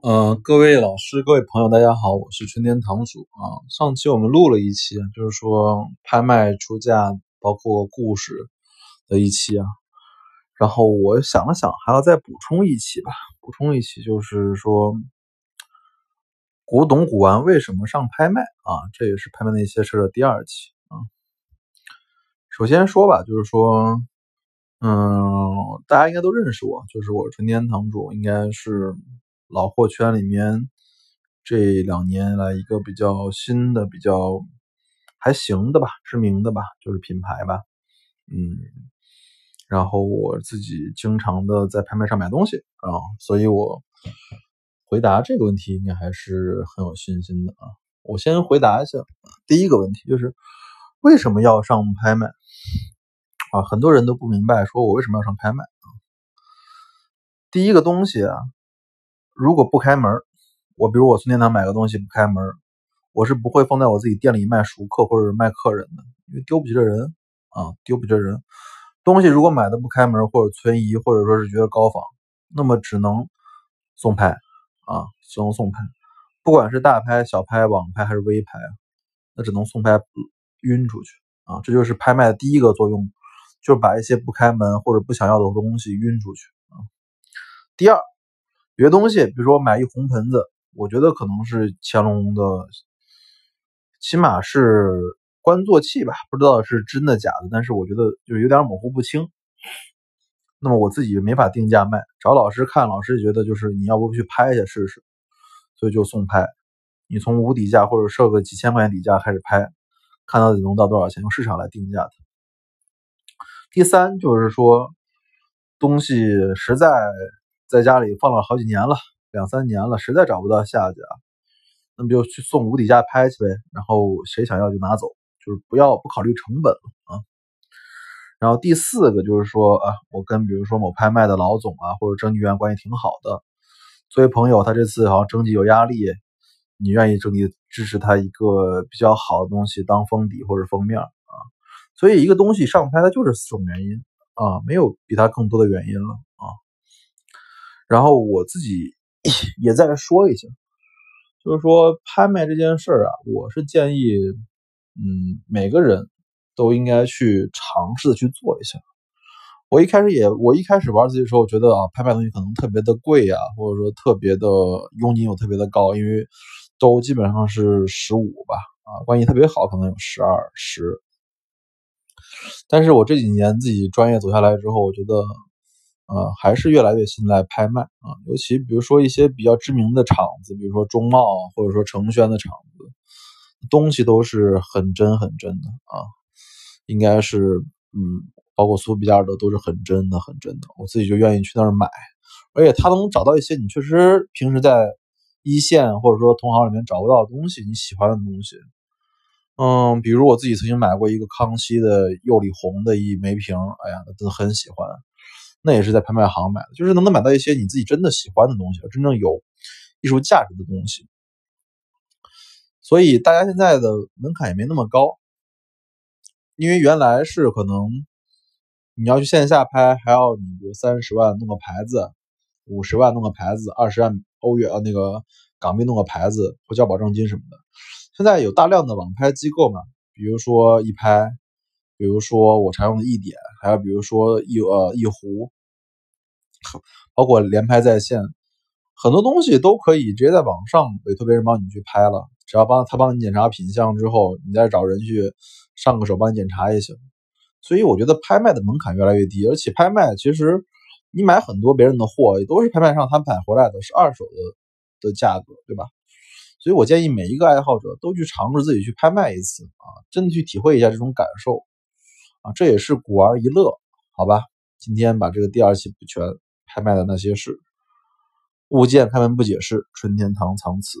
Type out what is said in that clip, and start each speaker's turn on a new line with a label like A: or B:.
A: 嗯，各位老师、各位朋友，大家好，我是春天堂主啊。上期我们录了一期，就是说拍卖出价，包括故事的一期啊。然后我想了想，还要再补充一期吧。补充一期就是说，古董古玩为什么上拍卖啊？这也是拍卖那些事的第二期啊。首先说吧，就是说，嗯，大家应该都认识我，就是我春天堂主，应该是。老货圈里面这两年来一个比较新的、比较还行的吧，知名的吧，就是品牌吧，嗯，然后我自己经常的在拍卖上买东西啊，所以我回答这个问题应该还是很有信心的啊。我先回答一下第一个问题，就是为什么要上拍卖啊？很多人都不明白，说我为什么要上拍卖啊？第一个东西啊。如果不开门，我比如我孙天堂买个东西不开门，我是不会放在我自己店里卖熟客或者是卖客人的，因为丢不起这人啊，丢不起这人。东西如果买的不开门或者存疑，或者说是觉得高仿，那么只能送拍啊，只能送拍。不管是大拍、小拍、网拍还是微拍，那只能送拍晕出去啊。这就是拍卖的第一个作用，就是把一些不开门或者不想要的东西晕出去啊。第二。有些东西，比如说买一红盆子，我觉得可能是乾隆的，起码是官做器吧，不知道是真的假的，但是我觉得就有点模糊不清。那么我自己没法定价卖，找老师看，老师也觉得就是你要不去拍一下试试，所以就送拍。你从无底价或者设个几千块钱底价开始拍，看到底能到多少钱，用市场来定价它。第三就是说，东西实在。在家里放了好几年了，两三年了，实在找不到下家，那么就去送无底价拍去呗。然后谁想要就拿走，就是不要不考虑成本啊。然后第四个就是说啊，我跟比如说某拍卖的老总啊，或者征集员关系挺好的，作为朋友，他这次好像征集有压力，你愿意征集支持他一个比较好的东西当封底或者封面啊。所以一个东西上拍，它就是四种原因啊，没有比它更多的原因了啊。然后我自己 也再说一下，就是说拍卖这件事儿啊，我是建议，嗯，每个人都应该去尝试的去做一下。我一开始也，我一开始玩自己的时候，我觉得啊，拍卖东西可能特别的贵啊，或者说特别的佣金又特别的高，因为都基本上是十五吧，啊，关系特别好可能有十二十。但是我这几年自己专业走下来之后，我觉得。呃，还是越来越信赖拍卖啊，尤其比如说一些比较知名的厂子，比如说中贸或者说成轩的厂子，东西都是很真很真的啊，应该是嗯，包括苏比加尔的都是很真的很真的，我自己就愿意去那儿买，而且他能找到一些你确实平时在一线或者说同行里面找不到的东西，你喜欢的东西，嗯，比如我自己曾经买过一个康熙的釉里红的一枚瓶，哎呀，真的很喜欢。那也是在拍卖行买的，就是能够买到一些你自己真的喜欢的东西，真正有艺术价值的东西。所以大家现在的门槛也没那么高，因为原来是可能你要去线下拍，还要你比如三十万弄个牌子，五十万弄个牌子，二十万欧元呃那个港币弄个牌子或交保证金什么的。现在有大量的网拍机构嘛，比如说一拍。比如说我常用的一点，还有比如说一呃一壶，包括连拍在线，很多东西都可以直接在网上委托别人帮你去拍了，只要帮他帮你检查品相之后，你再找人去上个手帮你检查也行。所以我觉得拍卖的门槛越来越低，而且拍卖其实你买很多别人的货也都是拍卖上摊买回来的，是二手的的价格，对吧？所以我建议每一个爱好者都去尝试自己去拍卖一次啊，真的去体会一下这种感受。啊，这也是古玩一乐，好吧？今天把这个第二期补全，拍卖的那些事，物件开门不解释，春天堂藏此。